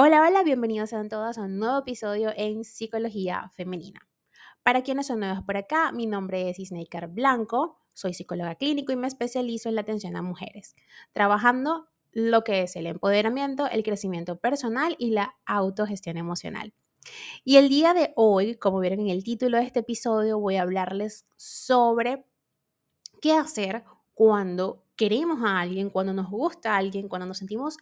Hola, hola, bienvenidos sean todos a un nuevo episodio en Psicología Femenina. Para quienes son nuevos por acá, mi nombre es Isneikar Blanco, soy psicóloga clínico y me especializo en la atención a mujeres, trabajando lo que es el empoderamiento, el crecimiento personal y la autogestión emocional. Y el día de hoy, como vieron en el título de este episodio, voy a hablarles sobre qué hacer cuando queremos a alguien, cuando nos gusta a alguien, cuando nos sentimos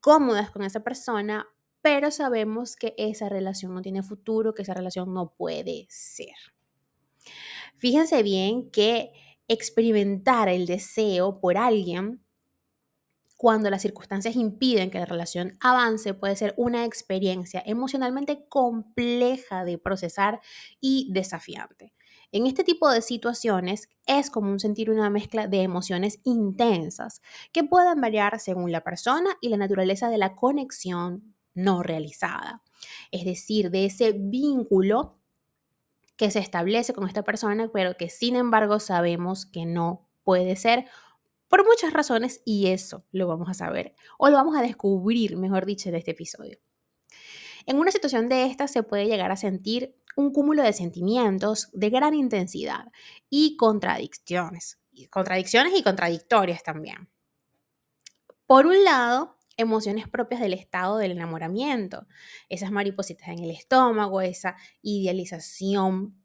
cómodas con esa persona, pero sabemos que esa relación no tiene futuro, que esa relación no puede ser. Fíjense bien que experimentar el deseo por alguien cuando las circunstancias impiden que la relación avance puede ser una experiencia emocionalmente compleja de procesar y desafiante. En este tipo de situaciones es común sentir una mezcla de emociones intensas que pueden variar según la persona y la naturaleza de la conexión no realizada. Es decir, de ese vínculo que se establece con esta persona, pero que sin embargo sabemos que no puede ser por muchas razones y eso lo vamos a saber o lo vamos a descubrir, mejor dicho, en este episodio. En una situación de esta se puede llegar a sentir un cúmulo de sentimientos de gran intensidad y contradicciones. Contradicciones y contradictorias también. Por un lado, emociones propias del estado del enamoramiento, esas maripositas en el estómago, esa idealización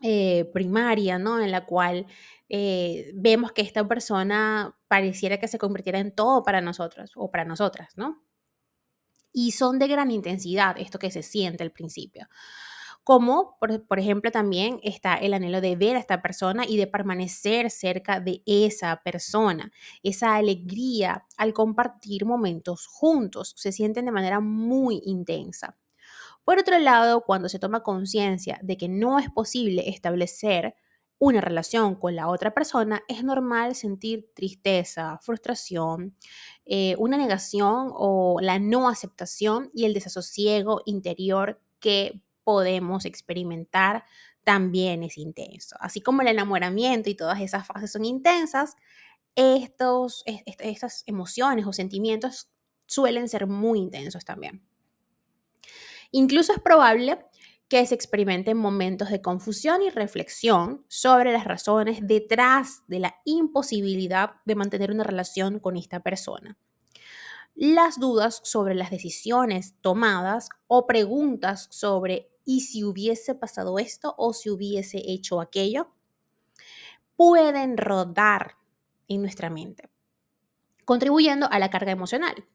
eh, primaria, ¿no? En la cual eh, vemos que esta persona pareciera que se convirtiera en todo para nosotros o para nosotras, ¿no? Y son de gran intensidad, esto que se siente al principio como por, ejemplo también está el anhelo de ver a esta persona y de permanecer cerca de esa persona. Esa alegría al compartir momentos juntos se sienten de manera muy intensa. Por otro lado, cuando se toma conciencia de que no es posible establecer una relación con la otra persona, es normal sentir tristeza, frustración, eh, una negación o la no aceptación y el desasosiego interior que podemos experimentar también es intenso. Así como el enamoramiento y todas esas fases son intensas, estos, estas emociones o sentimientos suelen ser muy intensos también. Incluso es probable que se experimenten momentos de confusión y reflexión sobre las razones detrás de la imposibilidad de mantener una relación con esta persona las dudas sobre las decisiones tomadas o preguntas sobre ¿y si hubiese pasado esto o si hubiese hecho aquello? pueden rodar en nuestra mente, contribuyendo a la carga emocional.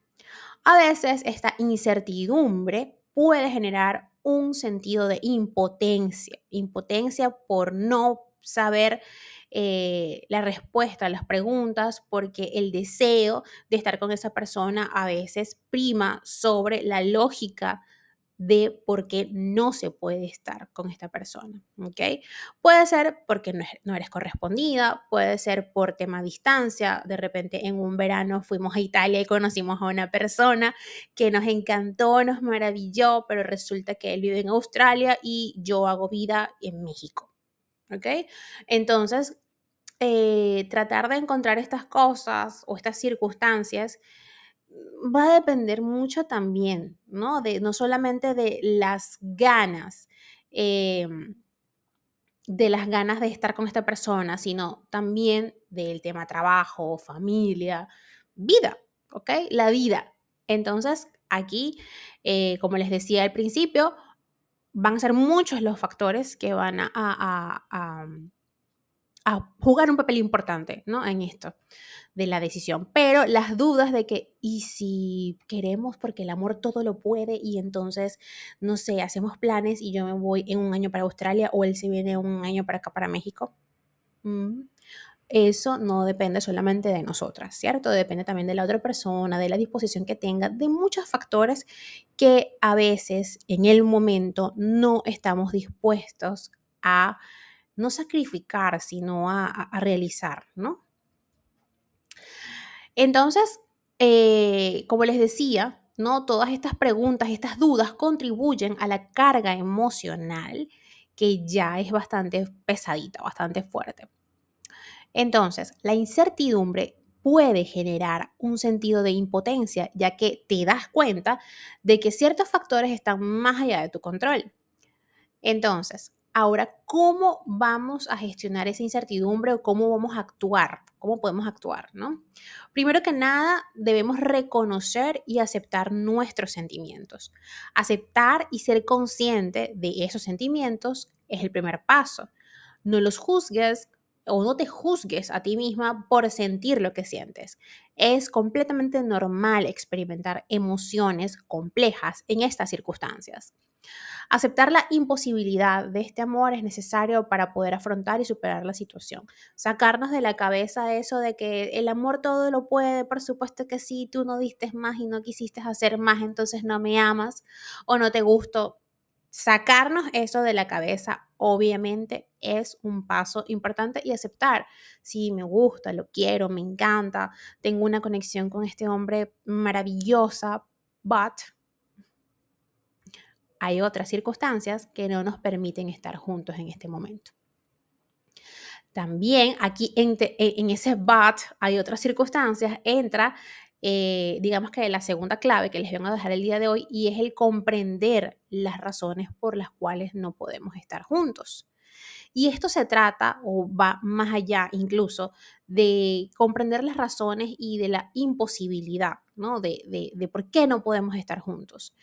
A veces esta incertidumbre puede generar un sentido de impotencia, impotencia por no saber eh, la respuesta a las preguntas porque el deseo de estar con esa persona a veces prima sobre la lógica de por qué no se puede estar con esta persona, ¿ok? Puede ser porque no, eres correspondida, puede ser por tema distancia, de repente en un verano fuimos a Italia y conocimos a una persona que nos encantó, nos maravilló, pero resulta que él vive en Australia y yo hago vida en México, ¿ok? Entonces, eh, tratar de encontrar estas cosas o estas circunstancias va a depender mucho también, ¿no? De, no solamente de las ganas, em, de las ganas de estar con esta persona, sino también del tema trabajo, familia, vida, ¿ok? La vida. Entonces, aquí, eh, como les decía al principio, van a ser muchos los factores que van a a jugar un papel importante ¿no? en esto de la decisión. Pero las dudas de que, ¿y si queremos porque el amor todo lo puede y entonces, no sé, hacemos planes y yo me voy en un año para Australia o él se viene un año para acá, para México? Mm, eso no depende solamente de nosotras, ¿cierto? Depende también de la otra persona, de la disposición que tenga, de muchos factores que a veces en el momento no estamos dispuestos a no sacrificar, sino a, realizar, ¿no? Entonces, eh, como les decía, ¿no? Todas estas preguntas, estas dudas contribuyen a la carga emocional que ya es bastante pesadita, bastante fuerte. Entonces, la incertidumbre puede generar un sentido de impotencia, ya que te das cuenta de que ciertos factores están más allá de tu control. Entonces, ahora, ¿cómo vamos a gestionar esa incertidumbre o cómo vamos a actuar? ¿Cómo podemos actuar? ¿no? Primero que nada, debemos reconocer y aceptar nuestros sentimientos. Aceptar y ser consciente de esos sentimientos es el primer paso. No los juzgues o no te juzgues a ti misma por sentir lo que sientes. Es completamente normal experimentar emociones complejas en estas circunstancias. Aceptar la imposibilidad de este amor es necesario para poder afrontar y superar la situación. Sacarnos de la cabeza eso de que el amor todo lo puede, por supuesto que sí, tú no diste más y no quisiste hacer más, entonces no me amas o no te gusto. Sacarnos eso de la cabeza obviamente es un paso importante y aceptar, si me gusta, lo quiero, me encanta, tengo una conexión con este hombre maravillosa, but hay otras circunstancias que no nos permiten estar juntos en este momento. También aquí en, en ese but hay otras circunstancias, entra, eh, digamos que la segunda clave que les vengo a dejar el día de hoy y es el comprender las razones por las cuales no podemos estar juntos. Y esto se trata o va más allá incluso de comprender las razones y de la imposibilidad, ¿no? De, de, de por qué no podemos estar juntos,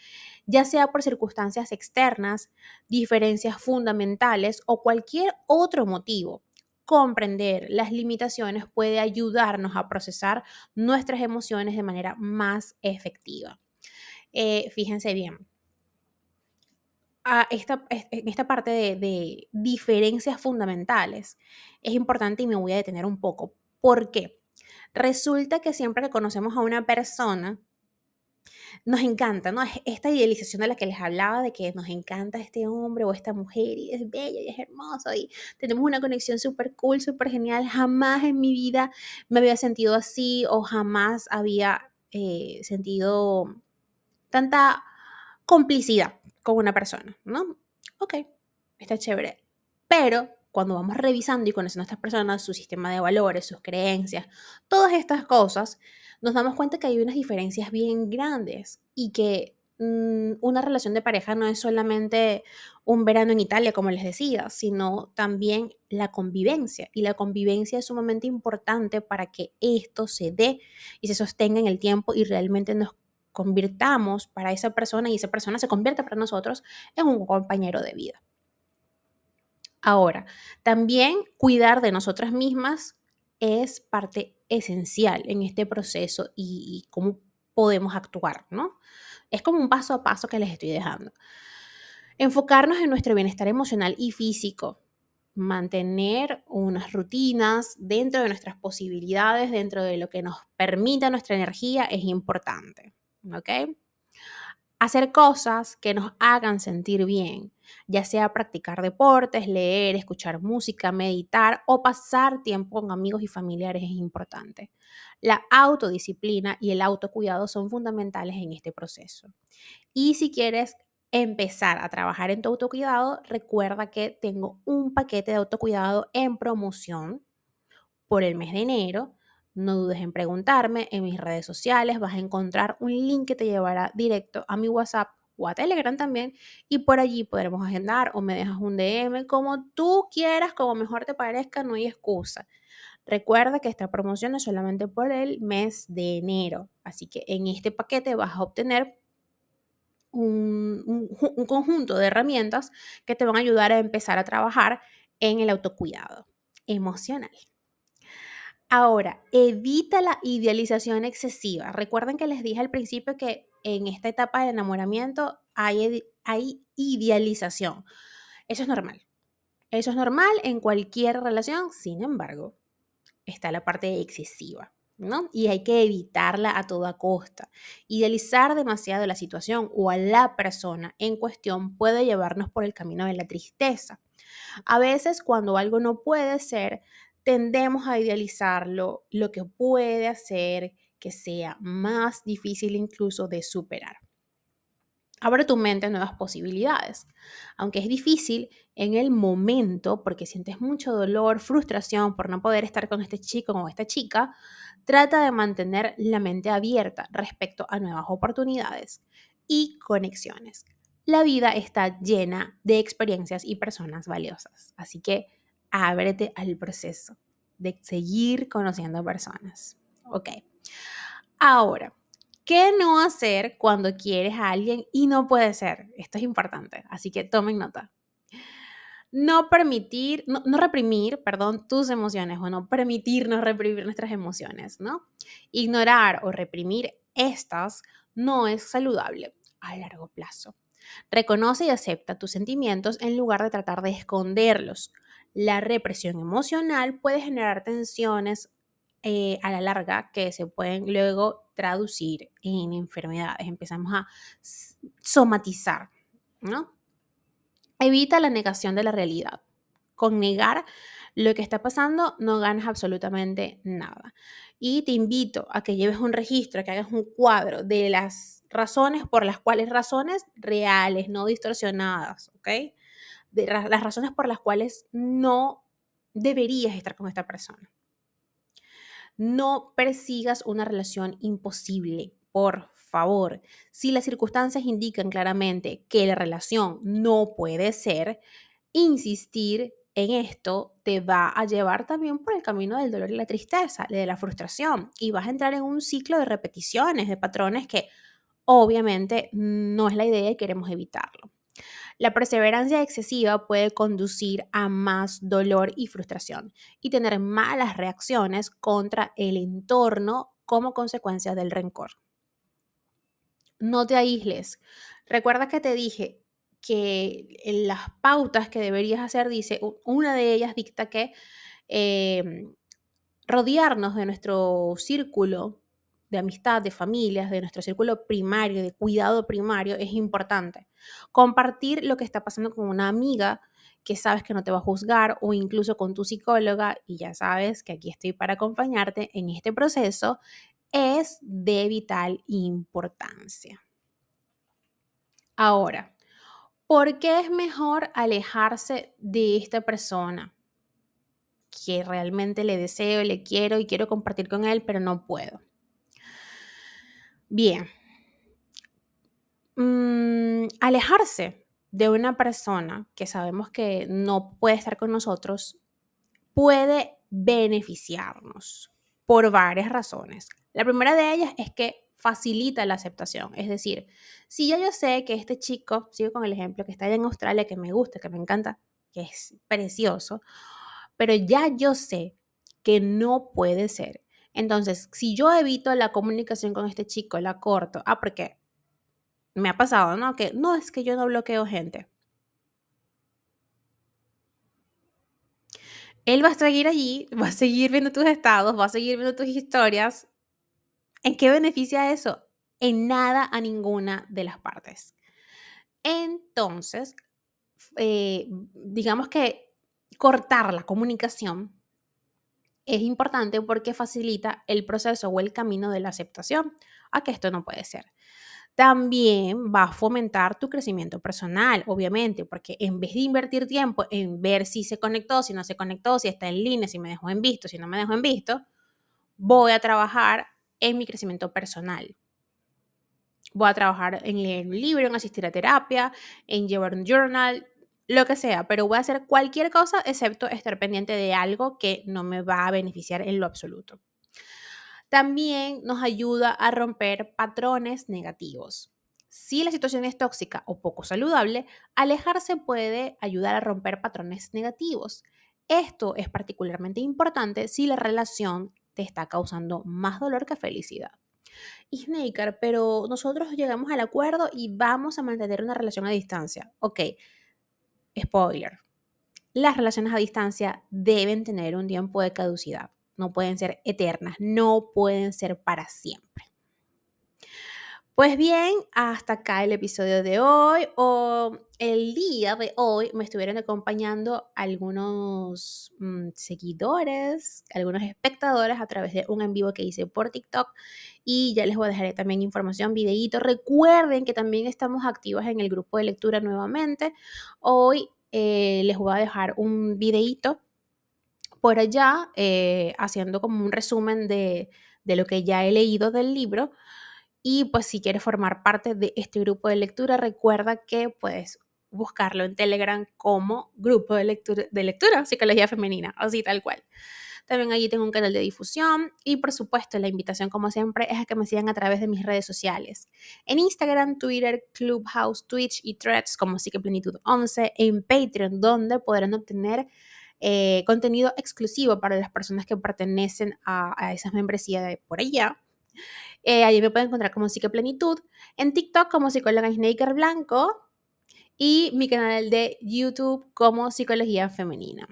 ya sea por circunstancias externas, diferencias fundamentales o cualquier otro motivo comprender las limitaciones puede ayudarnos a procesar nuestras emociones de manera más efectiva. Eh, fíjense bien, esta, en esta parte de, diferencias fundamentales es importante y me voy a detener un poco. ¿Por qué? Resulta que siempre que conocemos a una persona, nos encanta, ¿no? Esta idealización de la que les hablaba, de que nos encanta este hombre o esta mujer y es bello y es hermoso y tenemos una conexión súper cool, súper genial. Jamás en mi vida me había sentido así o jamás había eh, sentido tanta complicidad con una persona, ¿no? Ok, está chévere. Pero cuando vamos revisando y conociendo a estas personas, su sistema de valores, sus creencias, todas estas cosas, nos damos cuenta que hay unas diferencias bien grandes y que mm, una relación de pareja no es solamente un verano en Italia, como les decía, sino también la convivencia. Y la convivencia es sumamente importante para que esto se dé y se sostenga en el tiempo y realmente nos convirtamos para esa persona y esa persona se convierta para nosotros en un compañero de vida. Ahora, también cuidar de nosotras mismas es parte esencial en este proceso y, cómo podemos actuar, ¿no? Es como un paso a paso que les estoy dejando. Enfocarnos en nuestro bienestar emocional y físico, mantener unas rutinas dentro de nuestras posibilidades, dentro de lo que nos permita nuestra energía, es importante. ¿ok? Hacer cosas que nos hagan sentir bien, ya sea practicar deportes, leer, escuchar música, meditar o pasar tiempo con amigos y familiares es importante. La autodisciplina y el autocuidado son fundamentales en este proceso. Y si quieres empezar a trabajar en tu autocuidado, recuerda que tengo un paquete de autocuidado en promoción por el mes de enero no dudes en preguntarme, en mis redes sociales vas a encontrar un link que te llevará directo a mi WhatsApp o a Telegram también y por allí podremos agendar o me dejas un DM como tú quieras, como mejor te parezca, no hay excusa. Recuerda que esta promoción es solamente por el mes de enero, así que en este paquete vas a obtener un, un conjunto de herramientas que te van a ayudar a empezar a trabajar en el autocuidado emocional. Ahora, evita la idealización excesiva. Recuerden que les dije al principio que en esta etapa de enamoramiento hay, hay idealización. Eso es normal. Eso es normal en cualquier relación, sin embargo, está la parte excesiva. ¿no? Y hay que evitarla a toda costa. Idealizar demasiado la situación o a la persona en cuestión puede llevarnos por el camino de la tristeza. A veces cuando algo no puede ser, tendemos a idealizarlo, lo que puede hacer que sea más difícil incluso de superar. Abre tu mente a nuevas posibilidades. Aunque es difícil en el momento, porque sientes mucho dolor, frustración por no poder estar con este chico o esta chica, trata de mantener la mente abierta respecto a nuevas oportunidades y conexiones. La vida está llena de experiencias y personas valiosas, así que ábrete al proceso de seguir conociendo personas. Ok. Ahora, ¿Qué no hacer cuando quieres a alguien y no puede ser? Esto es importante, así que tomen nota. No permitir, no, reprimir, perdón, tus emociones o no permitirnos reprimir nuestras emociones, ¿no? Ignorar o reprimir estas no es saludable a largo plazo. Reconoce y acepta tus sentimientos en lugar de tratar de esconderlos. La represión emocional puede generar tensiones eh, a la larga que se pueden luego traducir en enfermedades. Empezamos a somatizar, ¿no? Evita la negación de la realidad. Con negar lo que está pasando no ganas absolutamente nada. Y te invito a que lleves un registro, que hagas un cuadro de las razones por las cuales razones reales, no distorsionadas, ¿ok? De las razones por las cuales no deberías estar con esta persona. No persigas una relación imposible, por favor. Si las circunstancias indican claramente que la relación no puede ser, insistir en esto te va a llevar también por el camino del dolor y la tristeza, de la frustración, y vas a entrar en un ciclo de repeticiones, de patrones que obviamente no es la idea y queremos evitarlo. La perseverancia excesiva puede conducir a más dolor y frustración y tener malas reacciones contra el entorno como consecuencia del rencor. No te aísles. Recuerda que te dije que en las pautas que deberías hacer, dice, una de ellas dicta que em, rodearnos de nuestro círculo de amistad, de familias, de nuestro círculo primario, de cuidado primario, es importante. Compartir lo que está pasando con una amiga que sabes que no te va a juzgar o incluso con tu psicóloga y ya sabes que aquí estoy para acompañarte en este proceso es de vital importancia. Ahora, ¿por qué es mejor alejarse de esta persona? que realmente le deseo, le quiero y quiero compartir con él, pero no puedo. Bien. Mm, alejarse de una persona que sabemos que no puede estar con nosotros puede beneficiarnos por varias razones. La primera de ellas es que facilita la aceptación. Es decir, si ya yo sé que este chico, sigo con el ejemplo, que está allá en Australia, que me gusta, que me encanta, que es precioso, pero ya yo sé que no puede ser entonces, si yo evito la comunicación con este chico, la corto, ah, porque me ha pasado, ¿no? Que no es que yo no bloqueo gente. Él va a seguir allí, va a seguir viendo tus estados, va a seguir viendo tus historias. ¿En qué beneficia eso? En nada a ninguna de las partes. Entonces, eh, digamos que cortar la comunicación es importante porque facilita el proceso o el camino de la aceptación a que esto no puede ser. También va a fomentar tu crecimiento personal, obviamente, porque en vez de invertir tiempo en ver si se conectó, si no se conectó, si está en línea, si me dejó en visto, si no me dejó en visto, voy a trabajar en mi crecimiento personal. Voy a trabajar en leer un libro, en asistir a terapia, en llevar un journal, lo que sea, pero voy a hacer cualquier cosa excepto estar pendiente de algo que no me va a beneficiar en lo absoluto. También nos ayuda a romper patrones negativos. Si la situación es tóxica o poco saludable, alejarse puede ayudar a romper patrones negativos. Esto es particularmente importante si la relación te está causando más dolor que felicidad. Y Snaker, pero nosotros llegamos al acuerdo y vamos a mantener una relación a distancia. Ok, spoiler, las relaciones a distancia deben tener un tiempo de caducidad, no pueden ser eternas, no pueden ser para siempre. Pues bien, hasta acá el episodio de hoy o el día de hoy me estuvieron acompañando algunos mm, seguidores, algunos espectadores a través de un en vivo que hice por TikTok y ya les voy a dejar también información, videíto. Recuerden que también estamos activos en el grupo de lectura nuevamente. Hoy eh, les voy a dejar un videíto por allá eh, haciendo como un resumen de, de lo que ya he leído del libro y pues si quieres formar parte de este grupo de lectura, recuerda que puedes buscarlo en Telegram como grupo de lectura, de lectura psicología femenina, así tal cual. También allí tengo un canal de difusión y por supuesto la invitación como siempre es a que me sigan a través de mis redes sociales. En Instagram, Twitter, Clubhouse, Twitch y Threads como Psiqueplenitud 11, en Patreon donde podrán obtener eh, contenido exclusivo para las personas que pertenecen a, a esas membresías de por allá eh, allí me pueden encontrar como Plenitud. En TikTok como psicóloga Snaker Blanco. Y mi canal de YouTube como Psicología Femenina.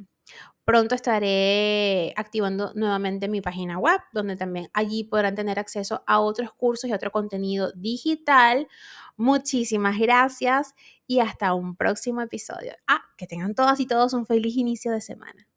Pronto estaré activando nuevamente mi página web, donde también allí podrán tener acceso a otros cursos y otro contenido digital. Muchísimas gracias y hasta un próximo episodio. Ah, que tengan todas y todos un feliz inicio de semana.